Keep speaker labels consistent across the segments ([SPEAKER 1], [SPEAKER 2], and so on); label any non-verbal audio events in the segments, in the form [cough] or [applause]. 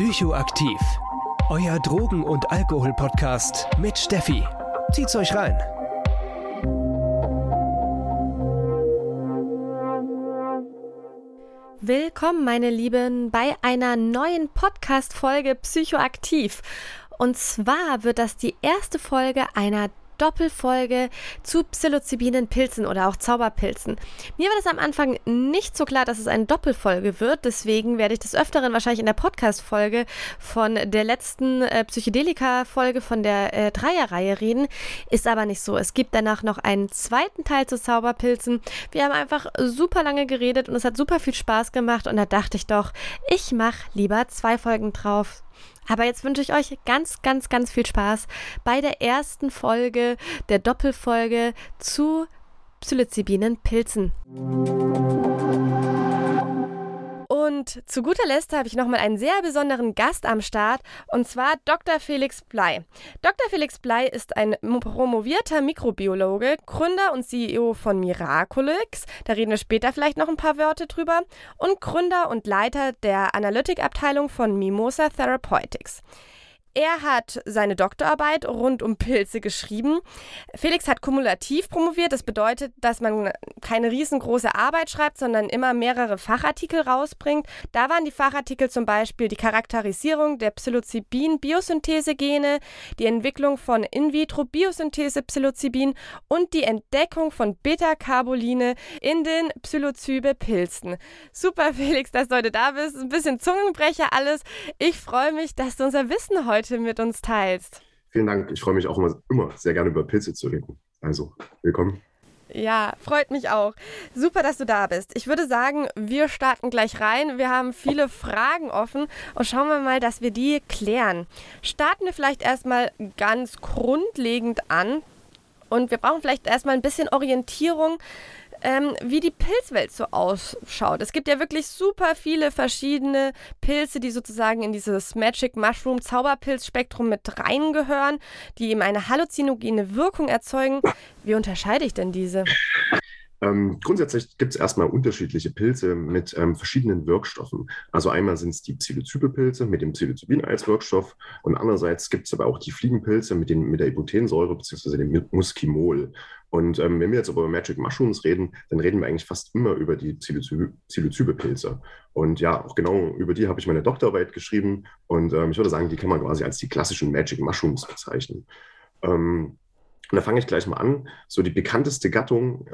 [SPEAKER 1] Psychoaktiv. Euer Drogen- und Alkohol-Podcast mit Steffi. Zieht's euch rein.
[SPEAKER 2] Willkommen, meine Lieben, bei einer neuen Podcast-Folge Psychoaktiv. Und zwar wird das die erste Folge einer Doppelfolge zu psilocybinen Pilzen oder auch Zauberpilzen. Mir war das am Anfang nicht so klar, dass es eine Doppelfolge wird, deswegen werde ich des Öfteren wahrscheinlich in der Podcast-Folge von der letzten äh, Psychedelika-Folge von der äh, Dreierreihe reden. Ist aber nicht so. Es gibt danach noch einen zweiten Teil zu Zauberpilzen. Wir haben einfach super lange geredet und es hat super viel Spaß gemacht und da dachte ich doch, ich mache lieber zwei Folgen drauf. Aber jetzt wünsche ich euch ganz, ganz, ganz viel Spaß bei der ersten Folge der Doppelfolge zu Psilocybinen Pilzen. Und zu guter Letzt habe ich nochmal einen sehr besonderen Gast am Start, und zwar Dr. Felix Blei. Dr. Felix Blei ist ein promovierter Mikrobiologe, Gründer und CEO von Miraculix, da reden wir später vielleicht noch ein paar Wörter drüber, und Gründer und Leiter der Analytikabteilung von Mimosa Therapeutics. Er hat seine Doktorarbeit rund um Pilze geschrieben. Felix hat kumulativ promoviert. Das bedeutet, dass man keine riesengroße Arbeit schreibt, sondern immer mehrere Fachartikel rausbringt. Da waren die Fachartikel zum Beispiel die Charakterisierung der Psilocybin-Biosynthese-Gene, die Entwicklung von In-vitro-Biosynthese-Psilocybin und die Entdeckung von Beta-Carboline in den Psilocybe-Pilzen. Super, Felix, dass du heute da bist. Ein bisschen Zungenbrecher alles. Ich freue mich, dass du unser Wissen heute heute mit uns teilst.
[SPEAKER 3] Vielen Dank. Ich freue mich auch immer, immer sehr gerne über Pilze zu reden. Also, willkommen.
[SPEAKER 2] Ja, freut mich auch. Super, dass du da bist. Ich würde sagen, wir starten gleich rein. Wir haben viele Fragen offen und schauen wir mal, dass wir die klären. Starten wir vielleicht erstmal ganz grundlegend an und wir brauchen vielleicht erstmal ein bisschen Orientierung ähm, wie die Pilzwelt so ausschaut. Es gibt ja wirklich super viele verschiedene Pilze, die sozusagen in dieses Magic Mushroom Zauberpilzspektrum mit reingehören, die eben eine halluzinogene Wirkung erzeugen. Wie unterscheide ich denn diese?
[SPEAKER 3] Ähm, grundsätzlich gibt es erstmal unterschiedliche Pilze mit ähm, verschiedenen Wirkstoffen. Also einmal sind es die Psilocybin-Pilze mit dem Psilocybin als Wirkstoff und andererseits gibt es aber auch die Fliegenpilze mit, den, mit der Ibutensäure bzw. dem Muskimol. Und ähm, wenn wir jetzt über Magic Mushrooms reden, dann reden wir eigentlich fast immer über die Psilocybe-Pilze. Und ja, auch genau über die habe ich meine Doktorarbeit geschrieben. Und ähm, ich würde sagen, die kann man quasi als die klassischen Magic Mushrooms bezeichnen. Ähm, und da fange ich gleich mal an. So die bekannteste Gattung,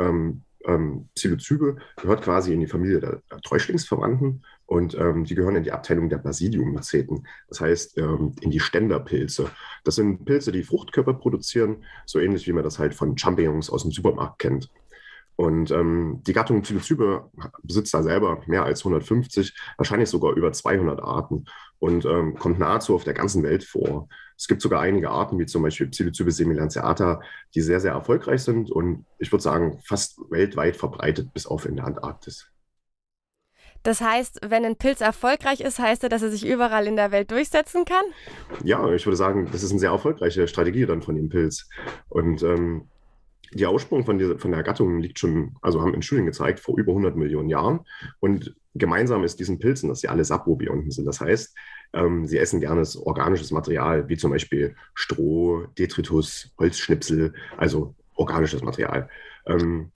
[SPEAKER 3] ähm, Psilocybe, gehört quasi in die Familie der, der Täuschlingsverwandten und ähm, die gehören in die Abteilung der Basidiummyceten, das heißt ähm, in die Ständerpilze. Das sind Pilze, die Fruchtkörper produzieren, so ähnlich wie man das halt von Champignons aus dem Supermarkt kennt. Und ähm, die Gattung Psilocybe besitzt da selber mehr als 150, wahrscheinlich sogar über 200 Arten und ähm, kommt nahezu auf der ganzen Welt vor. Es gibt sogar einige Arten, wie zum Beispiel Psilocybe semilanceata, die sehr, sehr erfolgreich sind und ich würde sagen fast weltweit verbreitet, bis auf in der Antarktis.
[SPEAKER 2] Das heißt, wenn ein Pilz erfolgreich ist, heißt das, dass er sich überall in der Welt durchsetzen kann?
[SPEAKER 3] Ja, ich würde sagen, das ist eine sehr erfolgreiche Strategie dann von dem Pilz. Und ähm, der Aussprung von, dieser, von der Gattung liegt schon, also haben in Studien gezeigt, vor über 100 Millionen Jahren. Und gemeinsam ist diesen Pilzen, dass sie alle Saprobionten sind. Das heißt, ähm, sie essen gerne organisches Material, wie zum Beispiel Stroh, Detritus, Holzschnipsel, also organisches Material. Ähm,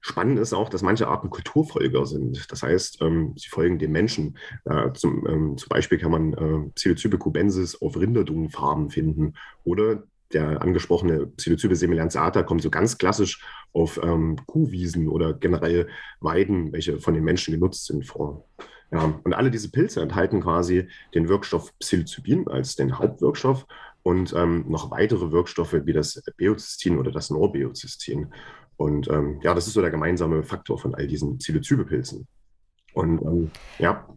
[SPEAKER 3] Spannend ist auch, dass manche Arten Kulturfolger sind. Das heißt, ähm, sie folgen dem Menschen. Äh, zum, ähm, zum, Beispiel kann man äh, Psilocybe cubensis auf Rinderdungenfarben finden oder der angesprochene Psilocybe semilanceata kommt so ganz klassisch auf ähm, Kuhwiesen oder generell Weiden, welche von den Menschen genutzt sind, vor. Ja, und alle diese Pilze enthalten quasi den Wirkstoff Psilocybin als den Hauptwirkstoff und ähm, noch weitere Wirkstoffe wie das Beozystin oder das Norbeozystin. Und ähm, ja, das ist so der gemeinsame Faktor von all diesen Psilocybepilzen. Und ähm, ja.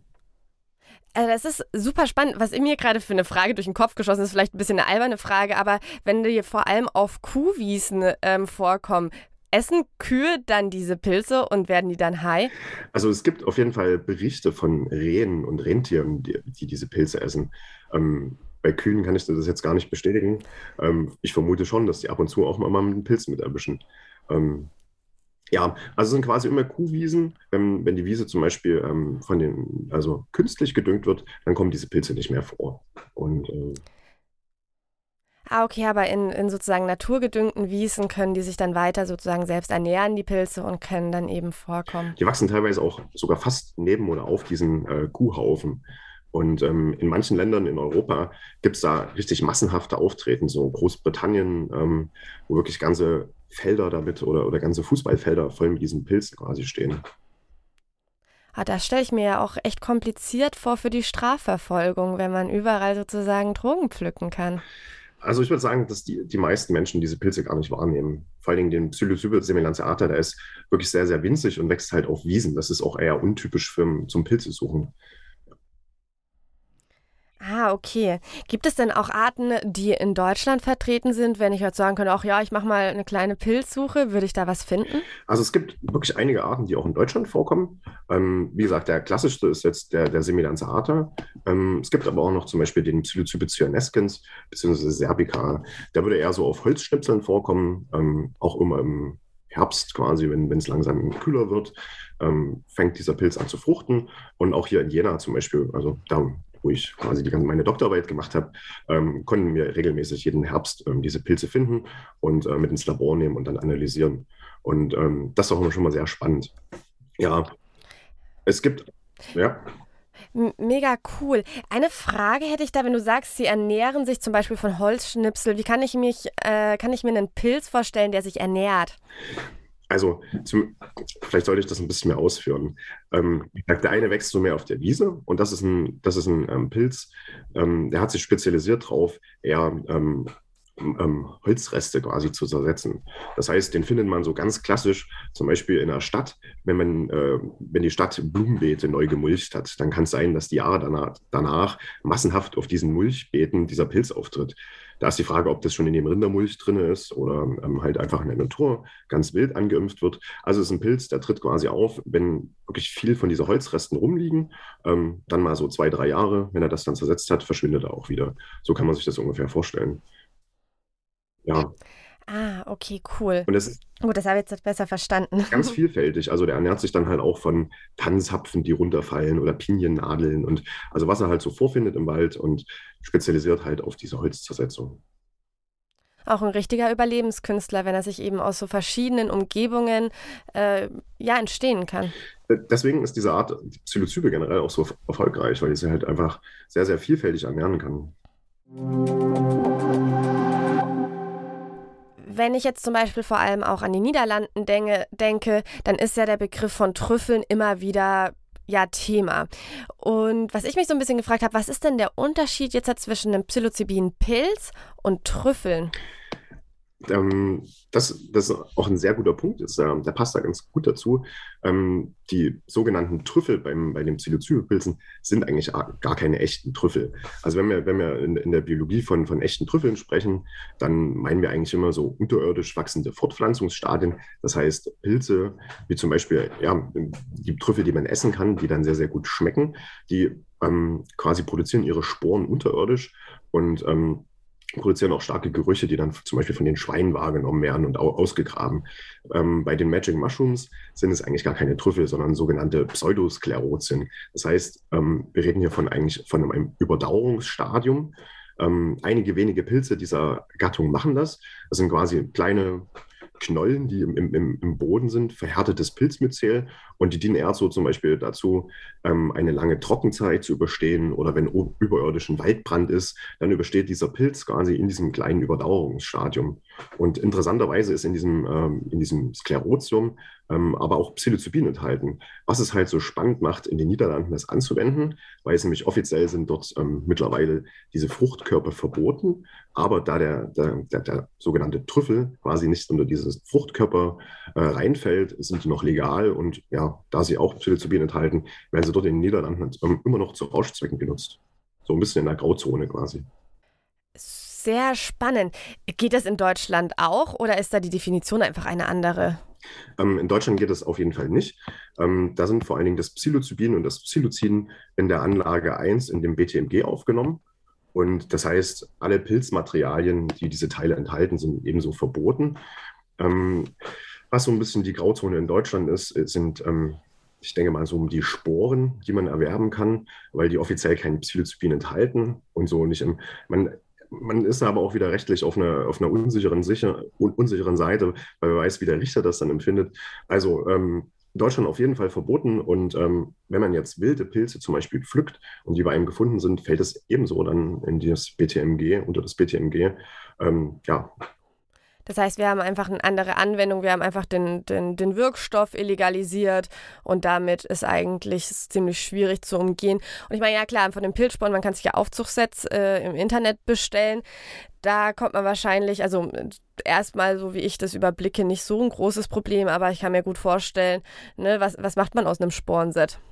[SPEAKER 2] Also das ist super spannend. Was mir gerade für eine Frage durch den Kopf geschossen ist, vielleicht ein bisschen eine alberne Frage, aber wenn die vor allem auf Kuhwiesen ähm, vorkommen, essen Kühe dann diese Pilze und werden die dann high?
[SPEAKER 3] Also es gibt auf jeden Fall Berichte von Rehen und Rentieren, die, die diese Pilze essen. Ähm, bei Kühen kann ich das jetzt gar nicht bestätigen. Ähm, ich vermute schon, dass die ab und zu auch mal einen Pilz mit erwischen. Ähm, Ja, also sind quasi immer Kuhwiesen. Wenn, wenn die Wiese zum Beispiel ähm, von den, also künstlich gedüngt wird, dann kommen diese Pilze nicht mehr vor. Und äh,
[SPEAKER 2] Ah, okay, aber in, in sozusagen naturgedüngten Wiesen können die sich dann weiter sozusagen selbst ernähren, die Pilze, und können dann eben vorkommen.
[SPEAKER 3] Die wachsen teilweise auch sogar fast neben oder auf diesen äh, Kuhhaufen. Und ähm, in manchen Ländern in Europa gibt es da richtig massenhafte Auftreten, so Großbritannien, ähm, wo wirklich ganze Felder damit oder, oder ganze Fußballfelder voll mit diesen Pilzen quasi stehen.
[SPEAKER 2] Ah, das stelle ich mir ja auch echt kompliziert vor für die Strafverfolgung, wenn man überall sozusagen Drogen pflücken kann.
[SPEAKER 3] Also ich würde sagen, dass die, die meisten Menschen diese Pilze gar nicht wahrnehmen. Vor allen Dingen den Psilocybe semilanceata, der ist wirklich sehr, sehr winzig und wächst halt auf Wiesen. Das ist auch eher untypisch für, zum Pilzesuchen.
[SPEAKER 2] Ah, okay. Gibt es denn auch Arten, die in Deutschland vertreten sind? Wenn ich jetzt sagen könnte, ach ja, ich mache mal eine kleine Pilzsuche, würde ich da was finden?
[SPEAKER 3] Also es gibt wirklich einige Arten, die auch in Deutschland vorkommen. Ähm, wie gesagt, der klassischste ist jetzt der, der Semilanceata. Ähm, es gibt aber auch noch zum Beispiel den Psilocybe cyanescens bzw. Serbica. Der würde eher so auf Holzschnipseln vorkommen, ähm, auch immer im Herbst quasi, wenn es langsam kühler wird, ähm, fängt dieser Pilz an zu fruchten. Und auch hier in Jena zum Beispiel, also da wo ich quasi die, meine Doktorarbeit gemacht habe, ähm, konnten wir regelmäßig jeden Herbst ähm, diese Pilze finden und äh, mit ins Labor nehmen und dann analysieren. Und ähm, das ist auch schon mal sehr spannend. Ja, es gibt, ja.
[SPEAKER 2] Mega cool. Eine Frage hätte ich da, wenn du sagst, sie ernähren sich zum Beispiel von Holzschnipsel. Wie kann ich mich, äh, kann ich mir einen Pilz vorstellen, der sich ernährt?
[SPEAKER 3] Also, zum, vielleicht sollte ich das ein bisschen mehr ausführen. Ähm, der eine wächst so mehr auf der Wiese und das ist ein, das ist ein ähm, Pilz, ähm, der hat sich spezialisiert darauf, eher ähm, ähm, Holzreste quasi zu zersetzen. Das heißt, den findet man so ganz klassisch, zum Beispiel in der Stadt, wenn man, äh, wenn die Stadt Blumenbeete neu gemulcht hat, dann kann es sein, dass die Jahre danach, danach massenhaft auf diesen Mulchbeeten dieser Pilz auftritt. Da ist die Frage, ob das schon in dem Rindermulch drin ist oder ähm, halt einfach in der Natur ganz wild angeimpft wird. Also es ist ein Pilz, der tritt quasi auf, wenn wirklich viel von dieser Holzresten rumliegen. Ähm, dann mal so zwei, drei Jahre, wenn er das dann zersetzt hat, verschwindet er auch wieder. So kann man sich das ungefähr vorstellen. Ja.
[SPEAKER 2] Ah, okay, cool.
[SPEAKER 3] Und das ist
[SPEAKER 2] Gut, das habe ich jetzt besser verstanden.
[SPEAKER 3] Ganz [laughs] vielfältig. Also der ernährt sich dann halt auch von Tanzhapfen, die runterfallen oder Piniennadeln und also was er halt so vorfindet im Wald und spezialisiert halt auf diese Holzzersetzung.
[SPEAKER 2] Auch ein richtiger Überlebenskünstler, wenn er sich eben aus so verschiedenen Umgebungen äh, ja entstehen kann.
[SPEAKER 3] Deswegen ist diese Art Psilocybe generell auch so erfolgreich, weil sie halt einfach sehr, sehr vielfältig ernähren kann.
[SPEAKER 2] Wenn ich jetzt zum Beispiel vor allem auch an die Niederlanden denke, denke, dann ist ja der Begriff von Trüffeln immer wieder ja Thema. Und was ich mich so ein bisschen gefragt habe, was ist denn der Unterschied jetzt zwischen einem Psilocybin-Pilz und Trüffeln?
[SPEAKER 3] Ähm, das, das auch ein sehr guter Punkt, ist, äh, der passt da ganz gut dazu. Ähm, die sogenannten Trüffel beim, bei den Psilocybinpilzen sind eigentlich gar keine echten Trüffel. Also wenn wir, wenn wir in, in, der Biologie von, von echten Trüffeln sprechen, dann meinen wir eigentlich immer so unterirdisch wachsende Fortpflanzungsstadien. Das heißt Pilze, wie zum Beispiel ja, die Trüffel, die man essen kann, die dann sehr, sehr gut schmecken, die ähm, quasi produzieren ihre Sporen unterirdisch und ähm, produzieren auch starke Gerüche, die dann zum Beispiel von den Schweinen wahrgenommen werden und ausgegraben. Ähm, bei den Magic Mushrooms sind es eigentlich gar keine Trüffel, sondern sogenannte Pseudosklerozien. Das heißt, ähm, wir reden hier von eigentlich von einem Überdauerungsstadium. Ähm, einige wenige Pilze dieser Gattung machen das. Das sind quasi kleine Knollen, die im, im, im Boden sind, verhärtetes Pilzmyzel und die dienen eher so zum Beispiel dazu, ähm, eine lange Trockenzeit zu überstehen oder wenn überirdischen Waldbrand ist, dann übersteht dieser Pilz quasi in diesem kleinen Überdauerungsstadium. Und interessanterweise ist in diesem, ähm, in diesem Sklerotium ähm, aber auch Psilocybin enthalten, was es halt so spannend macht, in den Niederlanden das anzuwenden, weil es nämlich offiziell sind dort ähm, mittlerweile diese Fruchtkörper verboten, aber da der, der, der, der sogenannte Trüffel quasi nicht unter dieses Fruchtkörper äh, reinfällt, sind die noch legal und ja, da sie auch Psilocybin enthalten, werden sie dort in den Niederlanden ähm, immer noch zu Rauschzwecken genutzt. So ein bisschen in der Grauzone quasi.
[SPEAKER 2] Sehr spannend. Geht das in Deutschland auch oder ist da die Definition einfach eine andere?
[SPEAKER 3] Ähm, in Deutschland geht das auf jeden Fall nicht. Ähm, da sind vor allen Dingen das Psilocybin und das Psilocin in der Anlage 1 in dem BTMG aufgenommen. Und das heißt, alle Pilzmaterialien, die diese Teile enthalten, sind ebenso verboten. Ähm, Was so ein bisschen die Grauzone in Deutschland ist, sind, ähm, ich denke mal, so um die Sporen, die man erwerben kann, weil die offiziell kein Psilocybin enthalten und so nicht man, man ist aber auch wieder rechtlich auf einer, auf einer unsicheren, sicher, un, unsicheren Seite, weil man weiß, wie der Richter das dann empfindet. Also ähm, Deutschland auf jeden Fall verboten. Und ähm, wenn man jetzt wilde Pilze zum Beispiel pflückt und die bei einem gefunden sind, fällt es ebenso dann in das BTMG, unter das BTMG. Ähm, ja,
[SPEAKER 2] das heißt, wir haben einfach eine andere Anwendung, wir haben einfach den, den, den Wirkstoff illegalisiert und damit ist eigentlich ziemlich schwierig zu umgehen. Und ich meine, ja klar, von dem Pilzsporn, man kann sich ja Aufzugssets äh, im Internet bestellen. Da kommt man wahrscheinlich, also erstmal, so wie ich das überblicke, nicht so ein großes Problem, aber ich kann mir gut vorstellen, ne, was, was macht man aus einem Sporenset? [laughs]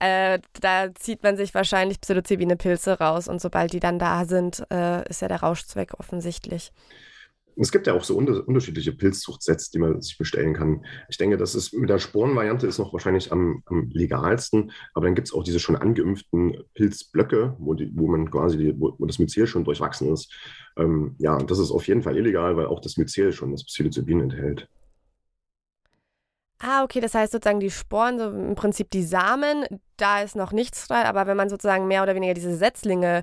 [SPEAKER 2] Äh, da zieht man sich wahrscheinlich psilocybine Pilze raus und sobald die dann da sind, äh, ist ja der Rauschzweck offensichtlich.
[SPEAKER 3] Es gibt ja auch so unter unterschiedliche Pilzzuchtsets, die man sich bestellen kann. Ich denke, das ist mit der Sporenvariante ist noch wahrscheinlich am, am legalsten, aber dann gibt es auch diese schon angeimpften Pilzblöcke, wo, die, wo man quasi, die, wo, wo, das Myzel schon durchwachsen ist. Ähm, ja, das ist auf jeden Fall illegal, weil auch das Myzel schon das Psilocybin enthält.
[SPEAKER 2] Ah, okay, das heißt sozusagen die Sporen, so im Prinzip die Samen, da ist noch nichts dran, aber wenn man sozusagen mehr oder weniger diese Setzlinge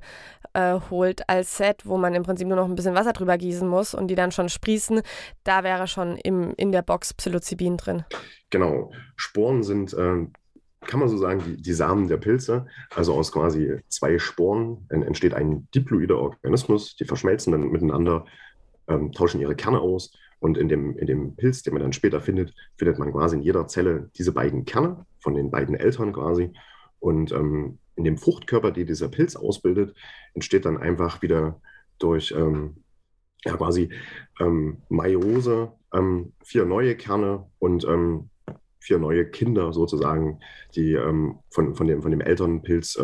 [SPEAKER 2] äh, holt als Set, wo man im Prinzip nur noch ein bisschen Wasser drüber gießen muss und die dann schon sprießen, da wäre schon im, in der Box Psilocybin drin.
[SPEAKER 3] Genau, Sporen sind, äh, kann man so sagen, die, die Samen der Pilze, also aus quasi zwei Sporen entsteht ein diploider Organismus, die verschmelzen dann miteinander, ähm, tauschen ihre Kerne aus und in dem, in dem Pilz, den man dann später findet, findet man quasi in jeder Zelle diese beiden Kerne von den beiden Eltern quasi. Und ähm, in dem Fruchtkörper, die dieser Pilz ausbildet, entsteht dann einfach wieder durch ähm, ja, quasi ähm, Meiose ähm, vier neue Kerne und ähm, vier neue Kinder sozusagen, die ähm, von, von, dem, von dem Elternpilz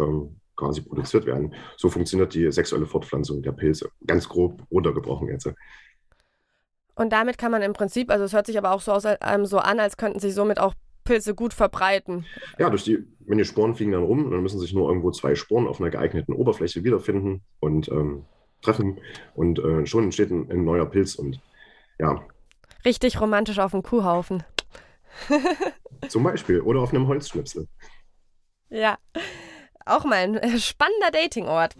[SPEAKER 3] quasi produziert werden. So funktioniert die sexuelle Fortpflanzung der Pilze. Ganz grob runtergebrochen jetzt.
[SPEAKER 2] Und damit kann man im Prinzip, also es hört sich aber auch so, aus, ähm, so an, als könnten sich somit auch Pilze gut verbreiten.
[SPEAKER 3] Ja, durch die, wenn die Sporen fliegen dann rum, dann müssen sich nur irgendwo zwei Sporen auf einer geeigneten Oberfläche wiederfinden und ähm, treffen und äh, schon entsteht ein, ein, neuer Pilz und ja.
[SPEAKER 2] Richtig romantisch auf dem Kuhhaufen. [laughs]
[SPEAKER 3] Zum Beispiel oder auf einem Holzschnipsel.
[SPEAKER 2] Ja, auch mal ein äh, spannender Datingort.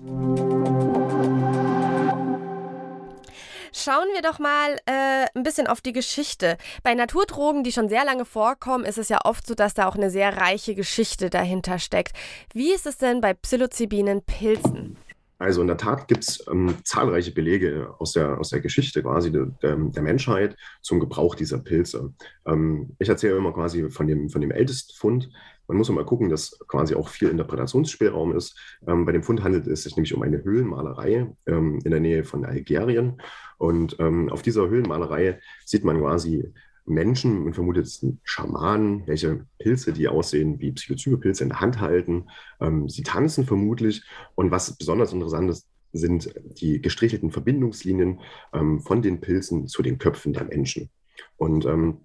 [SPEAKER 2] Schauen wir doch mal äh, ein bisschen auf die Geschichte. Bei Naturdrogen, die schon sehr lange vorkommen, ist es ja oft so, dass da auch eine sehr reiche Geschichte dahinter steckt. Wie ist es denn bei psilocybinen Pilzen?
[SPEAKER 3] Also in der Tat gibt es ähm, zahlreiche Belege aus der, aus der Geschichte quasi de, de, der Menschheit zum Gebrauch dieser Pilze. Ähm, ich erzähle immer quasi von dem, von dem ältesten Fund. Man muss mal gucken, dass quasi auch viel Interpretationsspielraum ist. Ähm, bei dem Fund handelt es sich nämlich um eine Höhlenmalerei ähm, in der Nähe von Algerien. Und ähm, auf dieser Höhlenmalerei sieht man quasi Menschen, man vermutet Schamanen, welche Pilze, die aussehen wie Psilocybepilze in der Hand halten. Ähm, sie tanzen vermutlich. Und was besonders interessant ist, sind die gestrichelten Verbindungslinien ähm, von den Pilzen zu den Köpfen der Menschen. Und ähm,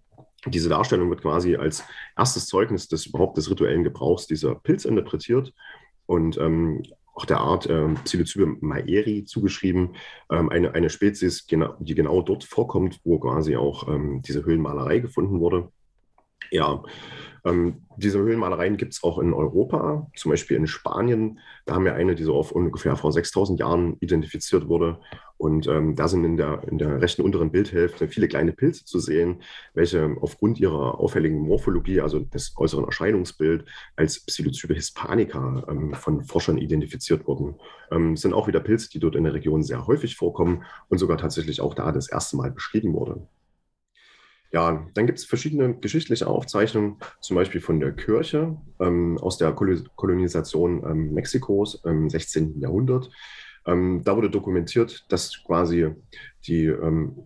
[SPEAKER 3] diese Darstellung wird quasi als erstes Zeugnis des überhaupt des rituellen Gebrauchs dieser Pilze interpretiert. Und ähm, auch der Art äh, Psilocybe maeri zugeschrieben, ähm, eine, eine Spezies, die genau dort vorkommt, wo quasi auch ähm, diese Höhlenmalerei gefunden wurde. Ja, ähm, diese Höhlenmalereien gibt es auch in Europa, zum Beispiel in Spanien. Da haben wir eine, die so auf ungefähr vor 6000 Jahren identifiziert wurde. Und ähm, da sind in der, in der rechten unteren Bildhälfte viele kleine Pilze zu sehen, welche aufgrund ihrer auffälligen Morphologie, also des äußeren Erscheinungsbild, als Psilocybe hispanica ähm, von Forschern identifiziert wurden. Ähm, sind auch wieder Pilze, die dort in der Region sehr häufig vorkommen und sogar tatsächlich auch da das erste Mal beschrieben wurden. Ja, dann gibt es verschiedene geschichtliche Aufzeichnungen, zum Beispiel von der Kirche ähm, aus der Kolonisation ähm, Mexikos im 16. Jahrhundert. Ähm, da wurde dokumentiert, dass quasi die ähm,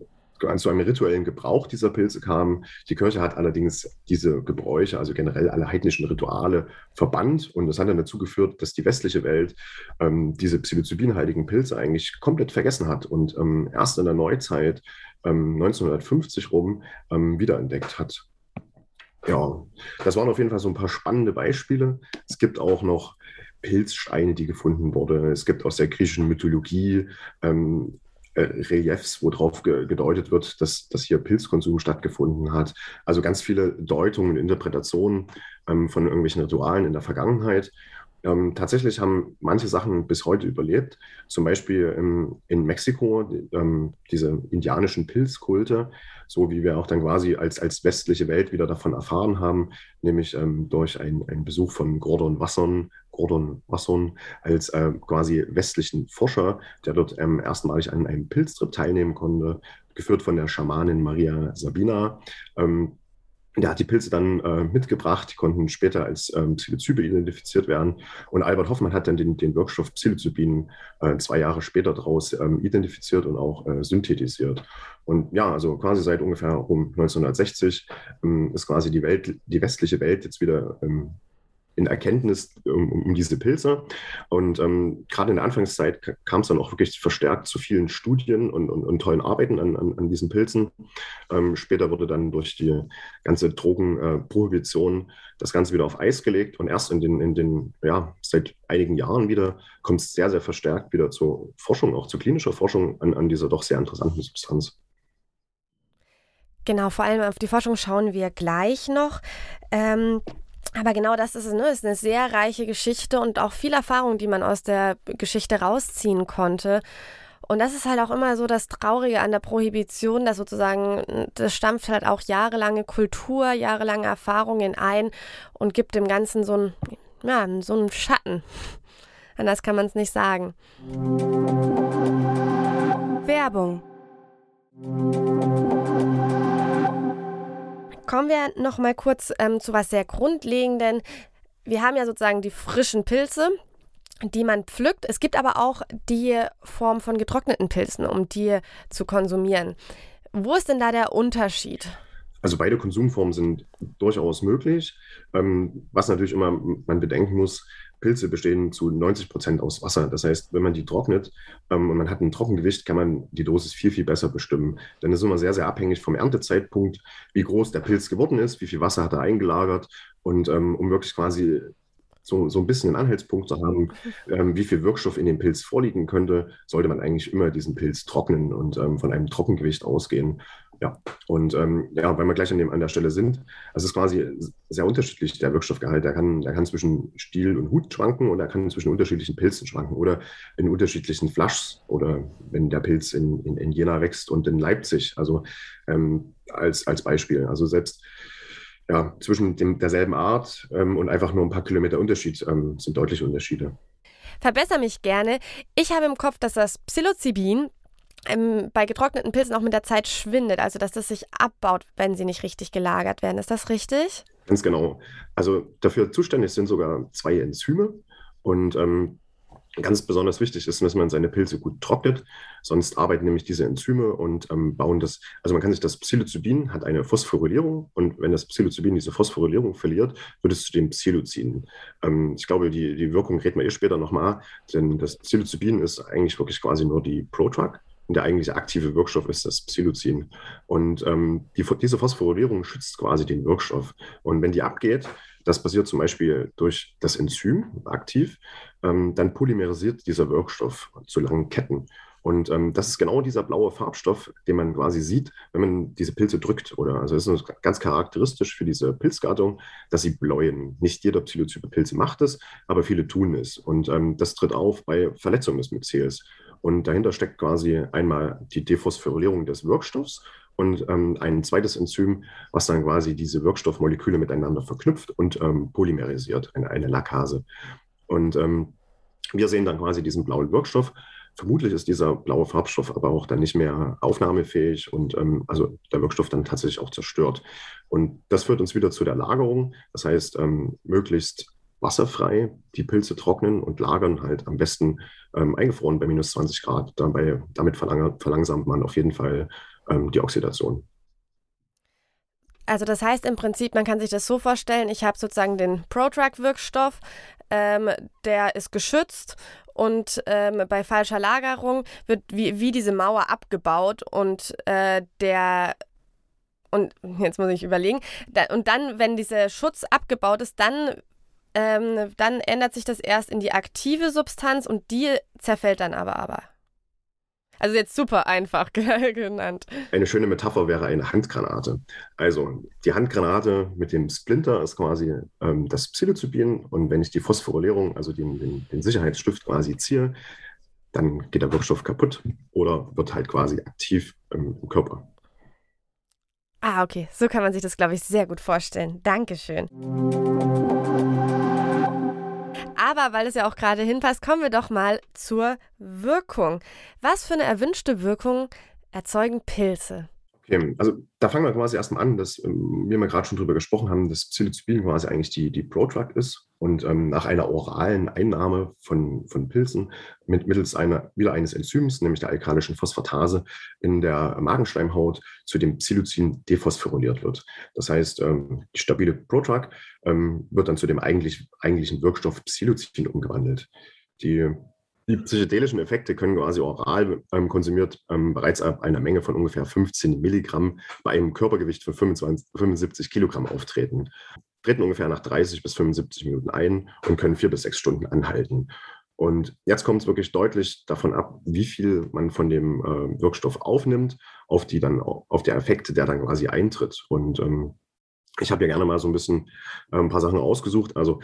[SPEAKER 3] zu einem rituellen Gebrauch dieser Pilze kam. Die Kirche hat allerdings diese Gebräuche, also generell alle heidnischen Rituale, verbannt. Und das hat dann dazu geführt, dass die westliche Welt ähm, diese psilocybinhaltigen Pilze eigentlich komplett vergessen hat und ähm, erst in der Neuzeit 1950 ähm, rum ähm, wiederentdeckt hat. Ja, das waren auf jeden Fall so ein paar spannende Beispiele. Es gibt auch noch Pilzsteine, die gefunden wurden. Es gibt aus der griechischen Mythologie ähm, äh, Reliefs, worauf ge gedeutet wird, dass, dass hier Pilzkonsum stattgefunden hat. Also ganz viele Deutungen, Interpretationen ähm, von irgendwelchen Ritualen in der Vergangenheit. Ähm, tatsächlich haben manche Sachen bis heute überlebt. Zum Beispiel im, in Mexiko ähm, diese indianischen Pilzkulte, so wie wir auch dann quasi als, als westliche Welt wieder davon erfahren haben, nämlich ähm, durch einen Besuch von Gordon Wasson, Gordon Wasson als äh, quasi westlichen Forscher, der dort ähm, erstmalig an einem Pilztrip teilnehmen konnte, geführt von der Schamanin Maria Sabina. Ähm, der hat die Pilze dann äh, mitgebracht, die konnten später als ähm, Psilocybe identifiziert werden. Und Albert Hoffmann hat dann den, den Wirkstoff Psilocybin äh, zwei Jahre später daraus ähm, identifiziert und auch äh, synthetisiert. Und ja, also quasi seit ungefähr um 1960 ähm, ist quasi die Welt, die westliche Welt jetzt wieder ähm, in Erkenntnis um, um diese Pilze. Und ähm, gerade in der Anfangszeit kam es dann auch wirklich verstärkt zu vielen Studien und, und, und tollen Arbeiten an, an, an diesen Pilzen. Ähm, später wurde dann durch die ganze Drogenprohibition äh, das Ganze wieder auf Eis gelegt und erst in den, in den ja, seit einigen Jahren wieder kommt es sehr, sehr verstärkt wieder zur Forschung, auch zu klinischer Forschung an, an dieser doch sehr interessanten Substanz.
[SPEAKER 2] Genau, vor allem auf die Forschung schauen wir gleich noch. Ähm, aber genau das ist es, ne? ist eine sehr reiche Geschichte und auch viel Erfahrung, die man aus der Geschichte rausziehen konnte. Und das ist halt auch immer so das Traurige an der Prohibition, dass sozusagen, das stampft halt auch jahrelange Kultur, jahrelange Erfahrungen ein und gibt dem Ganzen so einen, ja, so einen Schatten. Anders kann man es nicht sagen. Werbung. Kommen wir noch mal kurz ähm, zu was sehr Grundlegenden. Wir haben ja sozusagen die frischen Pilze, die man pflückt. Es gibt aber auch die Form von getrockneten Pilzen, um die zu konsumieren. Wo ist denn da der Unterschied?
[SPEAKER 3] Also beide Konsumformen sind durchaus möglich. Ähm, was natürlich immer man bedenken muss, Pilze bestehen zu 90 Prozent aus Wasser. Das heißt, wenn man die trocknet ähm, und man hat ein Trockengewicht, kann man die Dosis viel, viel besser bestimmen. Denn es ist immer sehr, sehr abhängig vom Erntezeitpunkt, wie groß der Pilz geworden ist, wie viel Wasser hat er eingelagert. Und ähm, um wirklich quasi so, so ein bisschen einen Anhaltspunkt zu haben, ähm, wie viel Wirkstoff in dem Pilz vorliegen könnte, sollte man eigentlich immer diesen Pilz trocknen und ähm, von einem Trockengewicht ausgehen. Ja, und ähm, ja, weil wir gleich an, dem, an der Stelle sind, es ist quasi sehr unterschiedlich, der Wirkstoffgehalt. Der kann, der kann zwischen Stiel und Hut schwanken und er kann zwischen unterschiedlichen Pilzen schwanken oder in unterschiedlichen Flaschs oder wenn der Pilz in, in, in Jena wächst und in Leipzig, also ähm, als, als Beispiel. Also selbst ja, zwischen dem, derselben Art ähm, und einfach nur ein paar Kilometer Unterschied ähm, sind deutliche Unterschiede.
[SPEAKER 2] Verbessere mich gerne. Ich habe im Kopf, dass das Psilocybin ähm, bei getrockneten Pilzen auch mit der Zeit schwindet, also dass das sich abbaut, wenn sie nicht richtig gelagert werden. Ist das richtig?
[SPEAKER 3] Ganz genau. Also dafür zuständig sind sogar zwei Enzyme und ähm, ganz besonders wichtig ist, dass man seine Pilze gut trocknet. Sonst arbeiten nämlich diese Enzyme und ähm, bauen das. Also man kann sich das Psilocybin hat eine Phosphorylierung und wenn das Psilocybin diese Phosphorylierung verliert, wird es zu dem Psilocin. Ähm, ich glaube, die, die Wirkung reden wir eh später nochmal, denn das Psilocybin ist eigentlich wirklich quasi nur die Pro-Drug und der eigentliche aktive Wirkstoff ist das Psilocin. Und ähm, die, diese Phosphorylierung schützt quasi den Wirkstoff. Und wenn die abgeht, das passiert zum Beispiel durch das Enzym aktiv, ähm, dann polymerisiert dieser Wirkstoff zu langen Ketten. Und ähm, das ist genau dieser blaue Farbstoff, den man quasi sieht, wenn man diese Pilze drückt. Oder also es ist ganz charakteristisch für diese Pilzgattung, dass sie bläuen. Nicht jeder Psilocybe-Pilze macht es, aber viele tun es. Und ähm, das tritt auf bei Verletzung des Myzels. Und dahinter steckt quasi einmal die Dephosphorylierung des Wirkstoffs und ähm, ein zweites Enzym, was dann quasi diese Wirkstoffmoleküle miteinander verknüpft und ähm, polymerisiert, eine, eine Lackase. Und ähm, wir sehen dann quasi diesen blauen Wirkstoff. Vermutlich ist dieser blaue Farbstoff aber auch dann nicht mehr aufnahmefähig und ähm, also der Wirkstoff dann tatsächlich auch zerstört. Und das führt uns wieder zu der Lagerung. Das heißt, ähm, möglichst wasserfrei die Pilze trocknen und lagern halt am besten ähm, eingefroren bei minus 20 Grad. Dabei, damit verlang verlangsamt man auf jeden Fall ähm, die Oxidation.
[SPEAKER 2] Also das heißt im Prinzip, man kann sich das so vorstellen, ich habe sozusagen den Protrack-Wirkstoff, ähm, der ist geschützt und ähm, bei falscher Lagerung wird wie, wie diese Mauer abgebaut und äh, der und jetzt muss ich überlegen, da, und dann, wenn dieser Schutz abgebaut ist, dann ähm, dann ändert sich das erst in die aktive Substanz und die zerfällt dann aber aber. Also jetzt super einfach [laughs] genannt.
[SPEAKER 3] Eine schöne Metapher wäre eine Handgranate. Also die Handgranate mit dem Splinter ist quasi ähm, das Psilocybin und wenn ich die Phosphorylierung, also den, den, den Sicherheitsstift quasi ziehe, dann geht der Wirkstoff kaputt oder wird halt quasi aktiv im, im Körper.
[SPEAKER 2] Ah, okay. So kann man sich das, glaube ich, sehr gut vorstellen. Dankeschön. Aber weil es ja auch gerade hinpasst, kommen wir doch mal zur Wirkung. Was für eine erwünschte Wirkung erzeugen Pilze?
[SPEAKER 3] Okay, also da fangen wir quasi erstmal an, dass ähm, wir mal gerade schon drüber gesprochen haben, dass Psilocybin quasi eigentlich die, die Prodrug ist und ähm, nach einer oralen Einnahme von, von Pilzen mit, mittels einer, wieder eines Enzyms, nämlich der alkalischen Phosphatase, in der Magenschleimhaut zu dem Psilocin dephosphoryliert wird. Das heißt, ähm, die stabile Prodrug ähm, wird dann zu dem eigentlich, eigentlichen Wirkstoff Psilocin umgewandelt. Die die psychedelischen Effekte können quasi oral ähm, konsumiert ähm, bereits ab einer Menge von ungefähr 15 Milligramm bei einem Körpergewicht von 25, 75 Kilogramm auftreten. Treten ungefähr nach 30 bis 75 Minuten ein und können vier bis sechs Stunden anhalten. Und jetzt kommt es wirklich deutlich davon ab, wie viel man von dem äh, Wirkstoff aufnimmt, auf die dann auf der Effekte, der dann quasi eintritt. Und ähm, ich habe ja gerne mal so ein bisschen äh, ein paar Sachen ausgesucht. Also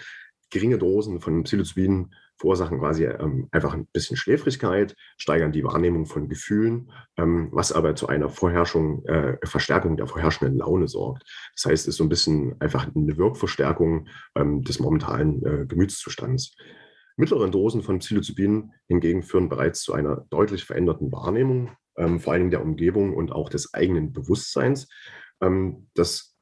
[SPEAKER 3] geringe Dosen von Psilocybin verursachen quasi ähm, einfach ein bisschen Schläfrigkeit, steigern die Wahrnehmung von Gefühlen, ähm, was aber zu einer Vorherrschung, äh, Verstärkung der vorherrschenden Laune sorgt. Das heißt, es ist so ein bisschen einfach eine Wirkverstärkung ähm, des momentanen äh, Gemütszustands. Mittlere Dosen von Psilocybin hingegen führen bereits zu einer deutlich veränderten Wahrnehmung, ähm, vor Dingen der Umgebung und auch des eigenen Bewusstseins. Ähm, das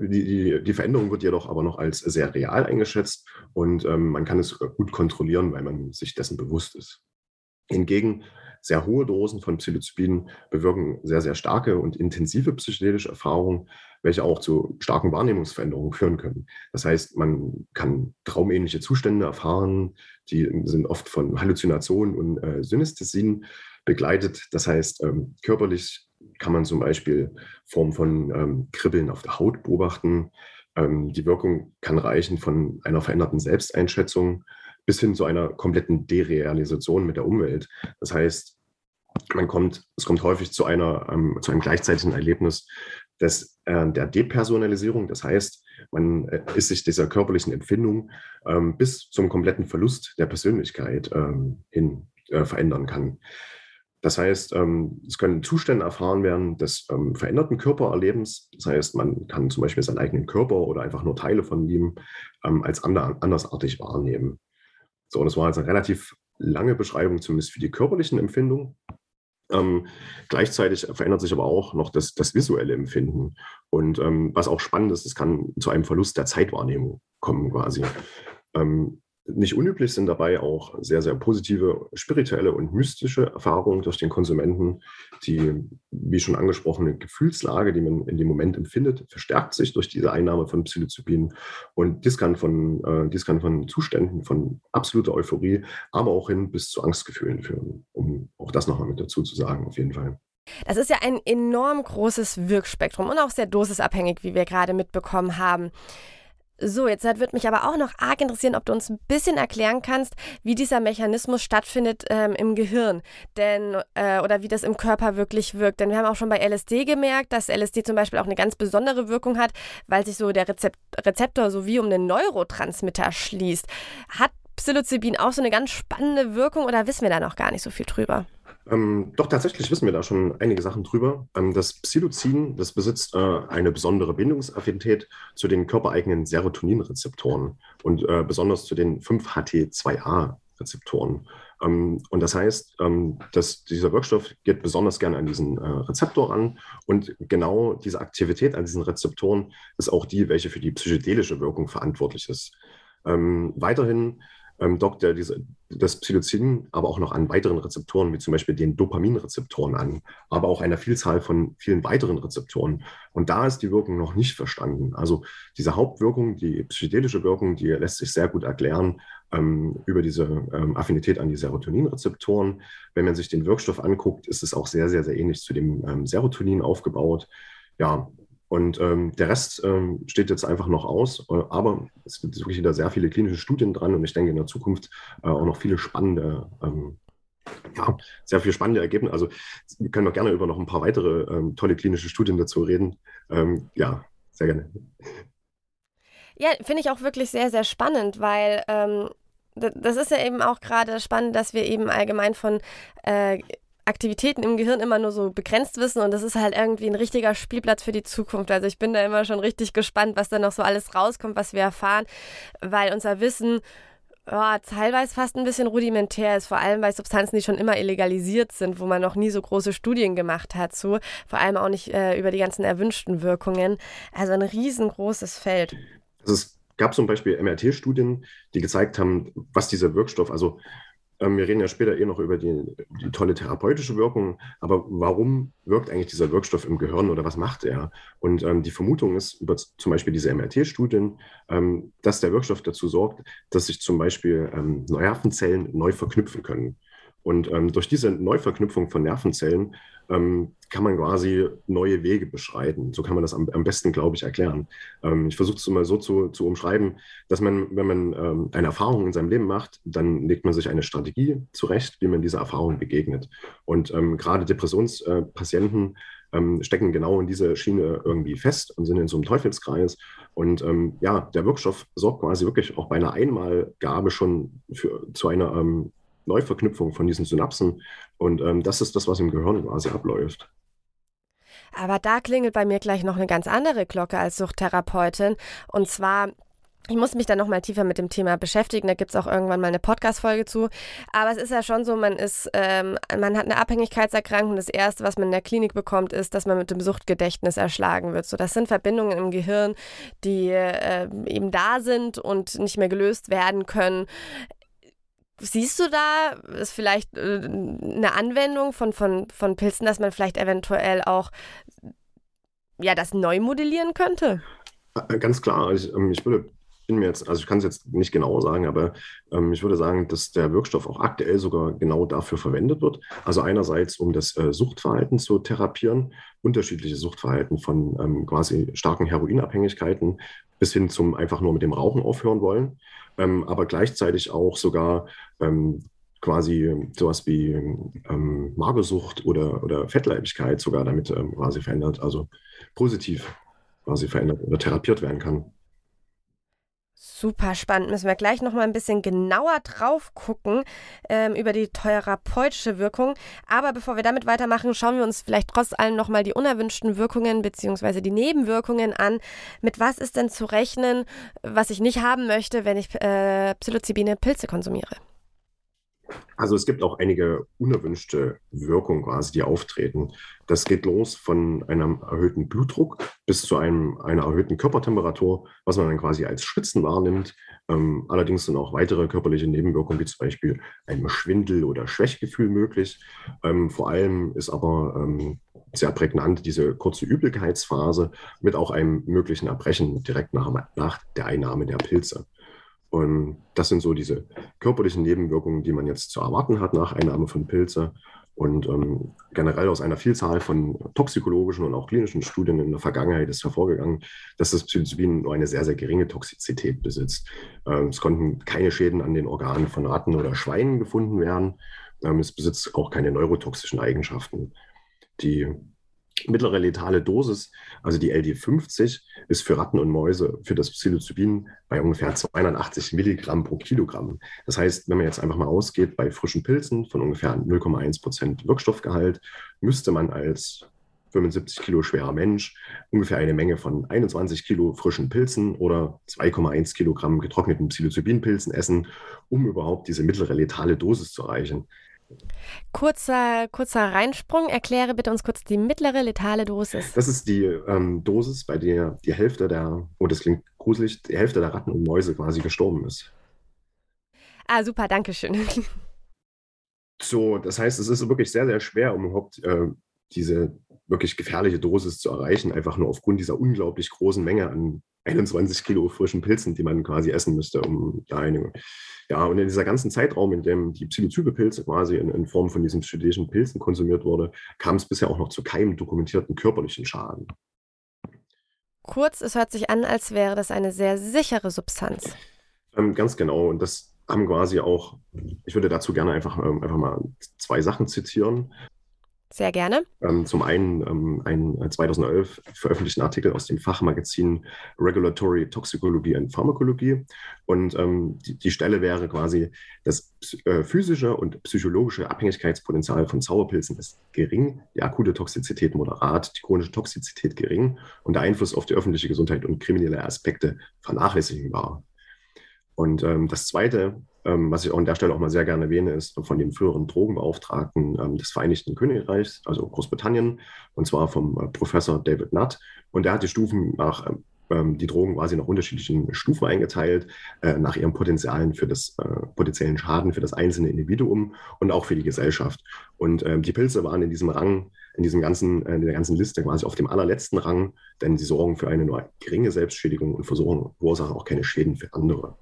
[SPEAKER 3] die, die, die, Veränderung wird jedoch aber noch als sehr real eingeschätzt und ähm, man kann es gut kontrollieren, weil man sich dessen bewusst ist. Hingegen sehr hohe Dosen von Psilocybin bewirken sehr, sehr starke und intensive psychedelische Erfahrungen, welche auch zu starken Wahrnehmungsveränderungen führen können. Das heißt, man kann traumähnliche Zustände erfahren, die sind oft von Halluzinationen und äh, Synästhesien begleitet. Das heißt, ähm, körperlich kann man zum Beispiel Form von ähm, Kribbeln auf der Haut beobachten. Ähm, die Wirkung kann reichen von einer veränderten Selbsteinschätzung bis hin zu einer kompletten Derealisation mit der Umwelt. Das heißt, man kommt, es kommt häufig zu, einer, ähm, zu einem gleichzeitigen Erlebnis des, äh, der Depersonalisierung. Das heißt, man äh, ist sich dieser körperlichen Empfindung ähm, bis zum kompletten Verlust der Persönlichkeit ähm, hin äh, verändern kann. Das heißt, ähm, es können Zustände erfahren werden des ähm, veränderten Körpererlebens. Das heißt, man kann zum Beispiel seinen eigenen Körper oder einfach nur Teile von ihm ähm, als andersartig wahrnehmen. So, das war jetzt eine relativ lange Beschreibung, zumindest für die körperlichen Empfindungen. Ähm, gleichzeitig verändert sich aber auch noch das, das visuelle Empfinden. Und ähm, was auch spannend ist, es kann zu einem Verlust der Zeitwahrnehmung kommen quasi. Ähm, nicht unüblich sind dabei auch sehr, sehr positive spirituelle und mystische Erfahrungen durch den Konsumenten. Die, wie schon angesprochene Gefühlslage, die man in dem Moment empfindet, verstärkt sich durch diese Einnahme von Psilocybin. Und dies kann von, äh, dies kann von Zuständen von absoluter Euphorie, aber auch hin bis zu Angstgefühlen führen, um auch das nochmal mit dazu zu sagen, auf jeden Fall.
[SPEAKER 2] Das ist ja ein enorm großes Wirkspektrum und auch sehr dosisabhängig, wie wir gerade mitbekommen haben. So, jetzt wird mich aber auch noch arg interessieren, ob du uns ein bisschen erklären kannst, wie dieser Mechanismus stattfindet ähm, im Gehirn, denn äh, oder wie das im Körper wirklich wirkt. Denn wir haben auch schon bei LSD gemerkt, dass LSD zum Beispiel auch eine ganz besondere Wirkung hat, weil sich so der Rezept Rezeptor so wie um einen Neurotransmitter schließt. Hat Psilocybin auch so eine ganz spannende Wirkung oder wissen wir da noch gar nicht so viel drüber?
[SPEAKER 3] Ähm, doch tatsächlich wissen wir da schon einige Sachen drüber. Ähm, das Psilocin, das besitzt äh, eine besondere Bindungsaffinität zu den körpereigenen Serotoninrezeptoren und äh, besonders zu den 5-HT2A-Rezeptoren. Ähm, und das heißt, ähm, dass dieser Wirkstoff geht besonders gerne an diesen äh, Rezeptor an und genau diese Aktivität an diesen Rezeptoren ist auch die, welche für die psychedelische Wirkung verantwortlich ist. Ähm, weiterhin ähm, dockt er diese, das Psilocin aber auch noch an weiteren Rezeptoren, wie zum Beispiel den Dopaminrezeptoren an, aber auch einer Vielzahl von vielen weiteren Rezeptoren. Und da ist die Wirkung noch nicht verstanden. Also diese Hauptwirkung, die psychedelische Wirkung, die lässt sich sehr gut erklären ähm, über diese ähm, Affinität an die Serotoninrezeptoren. Wenn man sich den Wirkstoff anguckt, ist es auch sehr, sehr, sehr ähnlich zu dem ähm, Serotonin aufgebaut. Ja, und ähm, der Rest ähm, steht jetzt einfach noch aus, äh, aber es gibt wirklich wieder sehr viele klinische Studien dran und ich denke in der Zukunft äh, auch noch viele spannende ähm, ja, sehr viel spannende Ergebnisse. Also wir können auch gerne über noch ein paar weitere ähm, tolle klinische Studien dazu reden. Ähm, ja, sehr gerne.
[SPEAKER 2] Ja, finde ich auch wirklich sehr, sehr spannend, weil ähm, das ist ja eben auch gerade spannend, dass wir eben allgemein von äh, Aktivitäten im Gehirn immer nur so begrenzt wissen und das ist halt irgendwie ein richtiger Spielplatz für die Zukunft. Also ich bin da immer schon richtig gespannt, was da noch so alles rauskommt, was wir erfahren, weil unser Wissen ja, teilweise fast ein bisschen rudimentär ist, vor allem bei Substanzen, die schon immer illegalisiert sind, wo man noch nie so große Studien gemacht hat zu, vor allem auch nicht äh, über die ganzen erwünschten Wirkungen. Also ein riesengroßes Feld.
[SPEAKER 3] Also es gab zum Beispiel MRT-Studien, die gezeigt haben, was dieser Wirkstoff, also wir reden ja später eh noch über die, die, tolle therapeutische Wirkung, aber warum wirkt eigentlich dieser Wirkstoff im Gehirn oder was macht er? Und ähm, die Vermutung ist über zum Beispiel diese MRT-Studien, ähm, dass der Wirkstoff dazu sorgt, dass sich zum Beispiel ähm, Nervenzellen neu verknüpfen können. Und ähm, durch diese Neuverknüpfung von Nervenzellen ähm, kann man quasi neue Wege beschreiten. So kann man das am, am besten, glaube ich, erklären. Ähm, ich versuche es immer so zu, zu umschreiben, dass man, wenn man ähm, eine Erfahrung in seinem Leben macht, dann legt man sich eine Strategie zurecht, wie man dieser Erfahrung begegnet. Und ähm, gerade Depressionspatienten äh, stecken genau in diese Schiene irgendwie fest und sind in so einem Teufelskreis. Und ähm, ja, der Wirkstoff sorgt quasi wirklich auch bei einer Einmalgabe schon für, zu einer ähm, Neuverknüpfung von diesen Synapsen. Und ähm, das ist das, was im Gehirn quasi abläuft.
[SPEAKER 2] Aber da klingelt bei mir gleich noch eine ganz andere Glocke als Suchttherapeutin. Und zwar ich muss mich dann noch mal tiefer mit dem Thema beschäftigen. Da gibt es auch irgendwann mal eine Podcast-Folge zu. Aber es ist ja schon so, man ist, ähm, man hat eine Abhängigkeitserkrankung. Das erste, was man in der Klinik bekommt, ist, dass man mit dem Suchtgedächtnis erschlagen wird. So, das sind Verbindungen im Gehirn, die äh, eben da sind und nicht mehr gelöst werden können. Siehst du da ist vielleicht äh, eine Anwendung von, von, von Pilzen, dass man vielleicht eventuell auch ja, das neu modellieren könnte?
[SPEAKER 3] Äh, ganz klar. Ich, ähm, ich würde bin mir jetzt, also ich kann es jetzt nicht genau sagen, aber ähm, ich würde sagen, dass der Wirkstoff auch aktuell sogar genau dafür verwendet wird. Also einerseits, um das äh, Suchtverhalten zu therapieren, unterschiedliche Suchtverhalten von ähm, quasi starken Heroinabhängigkeiten bis hin zum einfach nur mit dem Rauchen aufhören wollen ähm, aber gleichzeitig auch sogar ähm, quasi sowas wie ähm, Magersucht oder, oder Fettleibigkeit sogar damit ähm, quasi verändert, also positiv quasi verändert oder therapiert werden kann.
[SPEAKER 2] Super spannend. Müssen wir gleich noch mal ein bisschen genauer drauf gucken ähm, über die therapeutische Wirkung. Aber bevor wir damit weitermachen, schauen wir uns vielleicht trotz allem noch mal die unerwünschten Wirkungen bzw. die Nebenwirkungen an. Mit was ist denn zu rechnen, was ich nicht haben möchte, wenn ich äh, Psilocybine Pilze konsumiere?
[SPEAKER 3] Also es gibt auch einige unerwünschte Wirkungen quasi, die auftreten. Das geht los von einem erhöhten Blutdruck bis zu einem, einer erhöhten Körpertemperatur, was man dann quasi als Schwitzen wahrnimmt. Ähm, allerdings sind auch weitere körperliche Nebenwirkungen, wie zum Beispiel ein Schwindel oder Schwächgefühl möglich. Ähm, vor allem ist aber ähm, sehr prägnant diese kurze Übelkeitsphase mit auch einem möglichen Erbrechen direkt nach, nach der Einnahme der Pilze. Und das sind so diese körperlichen Nebenwirkungen, die man jetzt zu erwarten hat nach Einnahme von Pilze. Und ähm, generell aus einer Vielzahl von toxikologischen und auch klinischen Studien in der Vergangenheit ist hervorgegangen, dass das Psilocybin nur eine sehr, sehr geringe Toxizität besitzt. Ähm, es konnten keine Schäden an den Organen von Ratten oder Schweinen gefunden werden. Ähm, es besitzt auch keine neurotoxischen Eigenschaften. Die mittlere letale Dosis, also die LD50, ist für Ratten und Mäuse für das Psilocybin bei ungefähr 280 Milligramm pro Kilogramm. Das heißt, wenn man jetzt einfach mal ausgeht bei frischen Pilzen von ungefähr 0,1 Prozent Wirkstoffgehalt, müsste man als 75 Kilo schwerer Mensch ungefähr eine Menge von 21 Kilo frischen Pilzen oder 2,1 Kilogramm getrockneten Psilocybinpilzen essen, um überhaupt diese mittlere letale Dosis zu erreichen.
[SPEAKER 2] Kurzer, kurzer Reinsprung. Erkläre bitte uns kurz die mittlere letale Dosis.
[SPEAKER 3] Das ist die ähm, Dosis, bei der die Hälfte der, oh, das klingt gruselig, die Hälfte der Ratten und Mäuse quasi gestorben ist.
[SPEAKER 2] Ah, super, danke schön. [laughs]
[SPEAKER 3] So, das heißt, es ist wirklich sehr, sehr schwer, um überhaupt äh, diese wirklich gefährliche Dosis zu erreichen, einfach nur aufgrund dieser unglaublich großen Menge an 21 Kilo frischen Pilzen, die man quasi essen müsste, um da eine. Ja, und in dieser ganzen Zeitraum, in dem die Psilocybe-Pilze quasi in, in, Form von diesen psychedelischen Pilzen konsumiert wurde, kam es bisher auch noch zu keinem dokumentierten körperlichen Schaden.
[SPEAKER 2] Kurz, es hört sich an, als wäre das eine sehr sichere Substanz.
[SPEAKER 3] Ähm, ganz genau. Und das haben quasi auch, ich würde dazu gerne einfach, ähm, einfach mal zwei Sachen zitieren.
[SPEAKER 2] Sehr gerne.
[SPEAKER 3] Ähm, zum einen ähm, ein 2011 äh, veröffentlichten Artikel aus dem Fachmagazin Regulatory Toxicology and Pharmacology. Und ähm, die, die, Stelle wäre quasi, das äh, physische und psychologische Abhängigkeitspotenzial von Zauberpilzen ist gering, die akute Toxizität moderat, die chronische Toxizität gering und der Einfluss auf die öffentliche Gesundheit und kriminelle Aspekte vernachlässigbar. Und ähm, das Zweite, was ich auch an der Stelle auch mal sehr gerne erwähne, ist von dem früheren Drogenbeauftragten ähm, des Vereinigten Königreichs, also Großbritannien, und zwar vom äh, Professor David Nutt. Und der hat die Stufen nach ähm, ähm, die Drogen quasi nach unterschiedlichen Stufen eingeteilt, äh, nach ihren Potenzialen für das äh, potenziellen Schaden für das einzelne Individuum und auch für die Gesellschaft. Und ähm, die Pilze waren in diesem Rang, in diesem ganzen, in der ganzen Liste quasi auf dem allerletzten Rang, denn sie sorgen für eine nur geringe Selbstschädigung und verursachen auch keine Schäden für andere.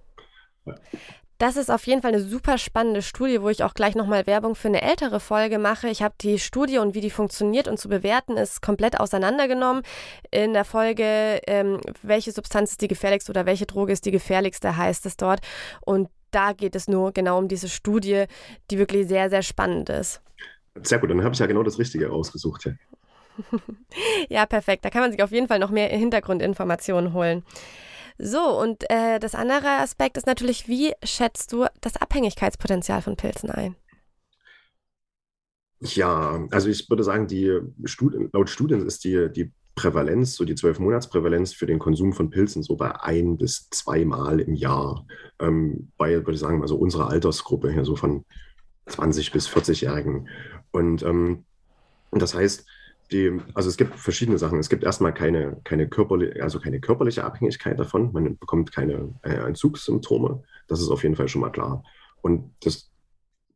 [SPEAKER 2] Das ist auf jeden Fall eine super spannende Studie, wo ich auch gleich nochmal Werbung für eine ältere Folge mache. Ich habe die Studie und wie die funktioniert und zu bewerten ist komplett auseinandergenommen. In der Folge, ähm, welche Substanz ist die gefährlichste oder welche Droge ist die gefährlichste, heißt es dort. Und da geht es nur genau um diese Studie, die wirklich sehr, sehr spannend ist.
[SPEAKER 3] Sehr gut, dann habe ich ja genau das Richtige rausgesucht. Ja. [laughs]
[SPEAKER 2] ja, perfekt. Da kann man sich auf jeden Fall noch mehr Hintergrundinformationen holen. So, und äh, das andere Aspekt ist natürlich, wie schätzt du das Abhängigkeitspotenzial von Pilzen ein?
[SPEAKER 3] Ja, also ich würde sagen, die Studien, laut Studien ist die, die Prävalenz, so die zwölf Monatsprävalenz für den Konsum von Pilzen so bei ein bis zweimal im Jahr. Ähm, bei, würde ich sagen, also unserer Altersgruppe hier so von 20 bis 40-Jährigen. Und ähm, das heißt, die, also es gibt verschiedene Sachen. Es gibt erstmal keine, keine, körperliche, also keine körperliche Abhängigkeit davon. Man bekommt keine äh, Entzugssymptome. Das ist auf jeden Fall schon mal klar. Und das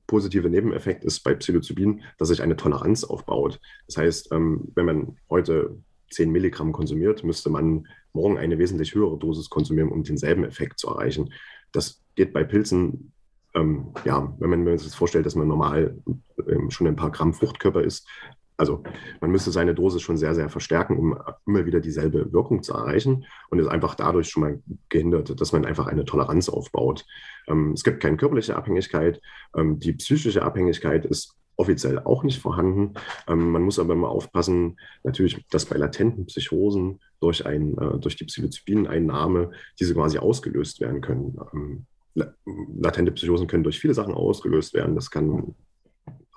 [SPEAKER 3] positive Nebeneffekt ist bei Psilocybin, dass sich eine Toleranz aufbaut. Das heißt, ähm, wenn man heute 10 Milligramm konsumiert, müsste man morgen eine wesentlich höhere Dosis konsumieren, um denselben Effekt zu erreichen. Das geht bei Pilzen, ähm, ja, wenn man, wenn man sich das vorstellt, dass man normal ähm, schon ein paar Gramm Fruchtkörper isst, also man müsste seine Dosis schon sehr, sehr verstärken, um immer wieder dieselbe Wirkung zu erreichen und ist einfach dadurch schon mal gehindert, dass man einfach eine Toleranz aufbaut. Ähm, es gibt keine körperliche Abhängigkeit. Ähm, die psychische Abhängigkeit ist offiziell auch nicht vorhanden. Ähm, man muss aber immer aufpassen, natürlich, dass bei latenten Psychosen durch, ein, äh, durch die Psilocybin-Einnahme diese quasi ausgelöst werden können. Ähm, latente Psychosen können durch viele Sachen ausgelöst werden. Das kann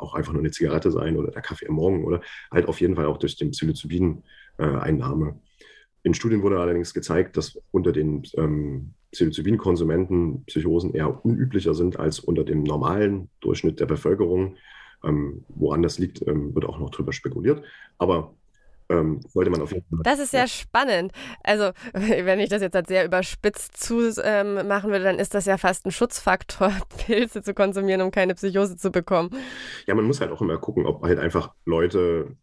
[SPEAKER 3] auch einfach nur eine Zigarette sein oder der Kaffee am Morgen oder halt auf jeden Fall auch durch den Psilocybin-Einnahme. In Studien wurde allerdings gezeigt, dass unter den ähm, Psilocybin-Konsumenten Psychosen eher unüblicher sind als unter dem normalen Durchschnitt der Bevölkerung. Ähm, woran das liegt, ähm, wird auch noch drüber spekuliert. Aber ähm, sollte man auf jeden Fall.
[SPEAKER 2] Das ist sehr spannend. Also, [laughs] wenn ich das jetzt halt sehr überspitzt zu ähm, machen würde, dann ist das ja fast ein Schutzfaktor, [laughs] Pilze zu konsumieren, um keine Psychose zu bekommen.
[SPEAKER 3] Ja, man muss halt auch immer gucken, ob halt einfach Leute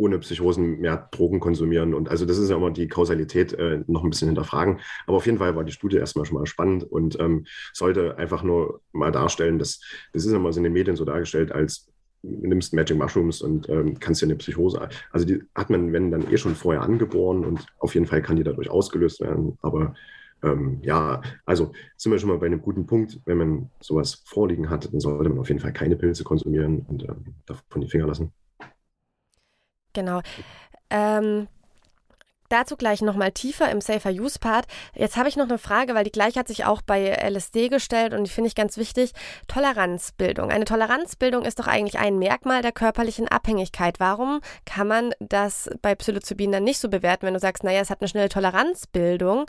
[SPEAKER 3] ohne Psychosen mehr Drogen konsumieren. Und also das ist ja immer die Kausalität äh, noch ein bisschen hinterfragen. Aber auf jeden Fall war die Studie erstmal schon mal spannend und ähm, sollte einfach nur mal darstellen, dass das ist immer so in den Medien so dargestellt, als nimmst Magic Mushrooms und ähm, kannst dir eine Psychose. Also die hat man, wenn dann eh schon vorher angeboren und auf jeden Fall kann die dadurch ausgelöst werden. Aber ähm, ja, also sind wir schon mal bei einem guten Punkt. Wenn man sowas vorliegen hat, dann sollte man auf jeden Fall keine Pilze konsumieren und ähm, davon die Finger lassen.
[SPEAKER 2] Genau. Ähm, Dazu gleich nochmal tiefer im Safer Use Part. Jetzt habe ich noch eine Frage, weil die gleiche hat sich auch bei LSD gestellt und die finde ich ganz wichtig. Toleranzbildung. Eine Toleranzbildung ist doch eigentlich ein Merkmal der körperlichen Abhängigkeit. Warum kann man das bei Psilocybin dann nicht so bewerten, wenn du sagst, naja, es hat eine schnelle Toleranzbildung?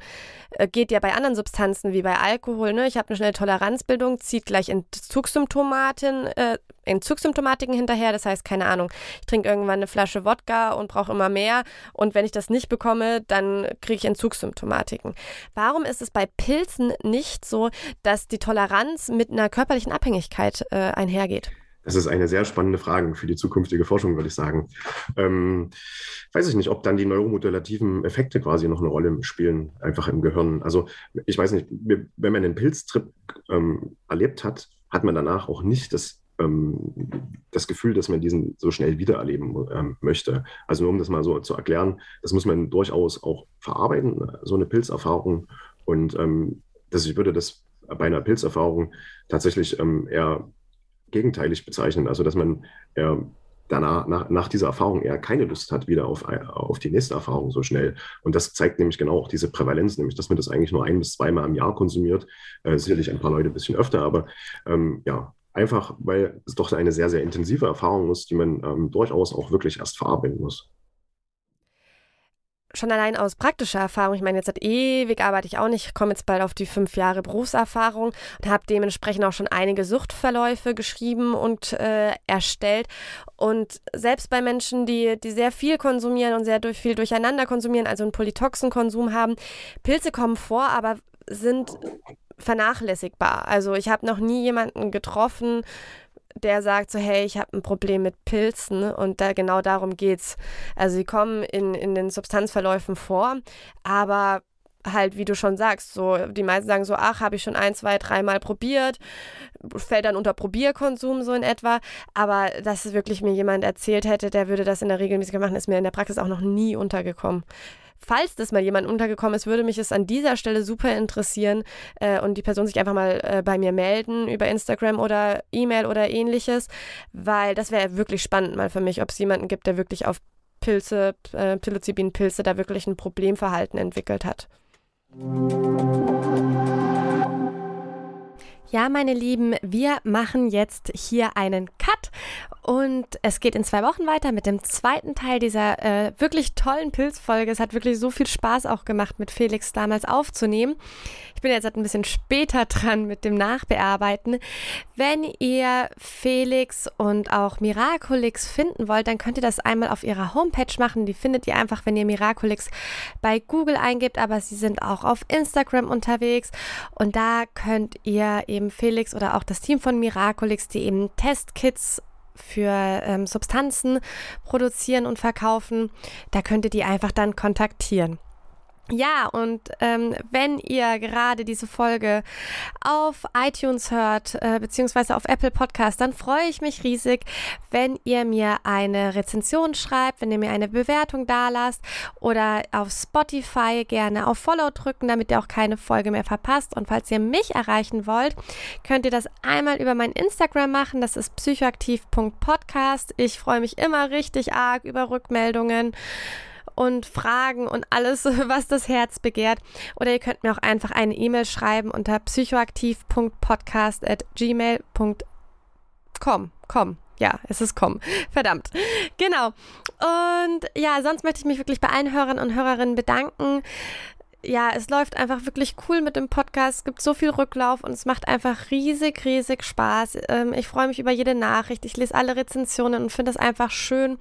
[SPEAKER 2] Äh, geht ja bei anderen Substanzen wie bei Alkohol, ne? Ich habe eine schnelle Toleranzbildung, zieht gleich Entzugssymptomaten, äh, Entzugssymptomatiken hinterher. Das heißt, keine Ahnung, ich trinke irgendwann eine Flasche Wodka und brauche immer mehr. Und wenn ich das nicht bekomme, dann kriege ich Entzugssymptomatiken. Warum ist es bei Pilzen nicht so, dass die Toleranz mit einer körperlichen Abhängigkeit äh, einhergeht?
[SPEAKER 3] Das ist eine sehr spannende Frage für die zukünftige Forschung, würde ich sagen. Ähm, weiß ich nicht, ob dann die neuromodulativen Effekte quasi noch eine Rolle spielen, einfach im Gehirn. Also ich weiß nicht, wenn man einen Pilztrip ähm, erlebt hat, hat man danach auch nicht das das Gefühl, dass man diesen so schnell wiedererleben ähm, möchte. Also nur um das mal so zu erklären, das muss man durchaus auch verarbeiten, so eine Pilzerfahrung. Und ähm, das, ich würde das bei einer Pilzerfahrung tatsächlich ähm, eher gegenteilig bezeichnen. Also dass man eher danach, nach, nach dieser Erfahrung eher keine Lust hat, wieder auf, auf die nächste Erfahrung so schnell. Und das zeigt nämlich genau auch diese Prävalenz, nämlich dass man das eigentlich nur ein bis zweimal im Jahr konsumiert. Äh, sicherlich ein paar Leute ein bisschen öfter, aber ähm, ja, einfach weil es doch eine sehr, sehr intensive Erfahrung ist, die man ähm, durchaus auch wirklich erst verarbeiten muss
[SPEAKER 2] schon allein aus praktischer Erfahrung, ich meine, jetzt seit ewig arbeite ich auch nicht, komme jetzt bald auf die fünf Jahre Berufserfahrung und habe dementsprechend auch schon einige Suchtverläufe geschrieben und äh, erstellt. Und selbst bei Menschen, die, die sehr viel konsumieren und sehr durch, viel durcheinander konsumieren, also einen Polytoxenkonsum haben, Pilze kommen vor, aber sind vernachlässigbar. Also ich habe noch nie jemanden getroffen, der sagt so, hey, ich habe ein Problem mit Pilzen und da genau darum geht's. Also sie kommen in, in den Substanzverläufen vor, aber halt, wie du schon sagst, so die meisten sagen so, ach, habe ich schon ein, zwei, dreimal probiert, fällt dann unter Probierkonsum so in etwa, aber dass wirklich mir jemand erzählt hätte, der würde das in der regelmäßig machen, ist mir in der Praxis auch noch nie untergekommen falls das mal jemand untergekommen ist, würde mich es an dieser Stelle super interessieren äh, und die Person sich einfach mal äh, bei mir melden über Instagram oder E-Mail oder ähnliches, weil das wäre wirklich spannend mal für mich, ob es jemanden gibt, der wirklich auf Pilze, äh, Psilocybin-Pilze da wirklich ein Problemverhalten entwickelt hat. Ja, meine Lieben, wir machen jetzt hier einen Cut und es geht in zwei Wochen weiter mit dem zweiten Teil dieser äh, wirklich tollen Pilzfolge. Es hat wirklich so viel Spaß auch gemacht, mit Felix damals aufzunehmen. Ich bin jetzt ein bisschen später dran mit dem Nachbearbeiten. Wenn ihr Felix und auch Miraculix finden wollt, dann könnt ihr das einmal auf ihrer Homepage machen. Die findet ihr einfach, wenn ihr Miraculix bei Google eingebt, aber sie sind auch auf Instagram unterwegs und da könnt ihr eben Felix oder auch das Team von Miraculix, die eben Testkits für ähm, Substanzen produzieren und verkaufen, da könnt ihr die einfach dann kontaktieren. Ja, und ähm, wenn ihr gerade diese Folge auf iTunes hört, äh, beziehungsweise auf Apple Podcast, dann freue ich mich riesig, wenn ihr mir eine Rezension schreibt, wenn ihr mir eine Bewertung dalasst oder auf Spotify gerne auf Follow drücken, damit ihr auch keine Folge mehr verpasst. Und falls ihr mich erreichen wollt, könnt ihr das einmal über mein Instagram machen. Das ist psychoaktiv.podcast. Ich freue mich immer richtig arg über Rückmeldungen und Fragen und alles, [laughs] was das Herz begehrt. Oder ihr könnt mir auch einfach eine E-Mail schreiben unter psychoaktiv.podcast.gmail.com. Komm. Ja, es ist komm. Verdammt. Genau. Und ja, sonst möchte ich mich wirklich bei allen Hörern und Hörerinnen bedanken ja, es läuft einfach wirklich cool mit dem Podcast. Es gibt so viel Rücklauf und es macht einfach riesig, riesig Spaß. Ähm, ich freue mich über jede Nachricht. Ich lese alle Rezensionen und finde es einfach schön,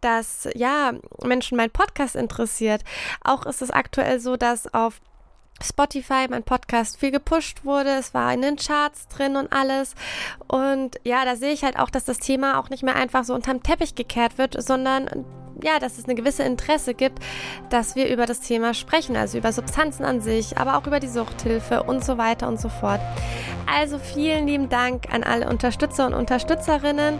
[SPEAKER 2] dass ja Menschen mein Podcast interessiert. Auch ist es aktuell so, dass auf Spotify, mein Podcast, viel gepusht wurde. Es war in den Charts drin und alles. Und ja, da sehe ich halt auch, dass das Thema auch nicht mehr einfach so unterm Teppich gekehrt wird, sondern ja, dass es eine gewisse Interesse gibt, dass wir über das Thema sprechen, also über Substanzen an sich, aber auch über die Suchthilfe und so weiter und so fort. Also vielen lieben Dank an alle Unterstützer und Unterstützerinnen.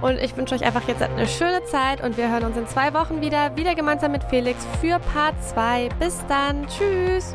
[SPEAKER 2] Und ich wünsche euch einfach jetzt eine schöne Zeit und wir hören uns in zwei Wochen wieder, wieder gemeinsam mit Felix für Part 2. Bis dann. Tschüss.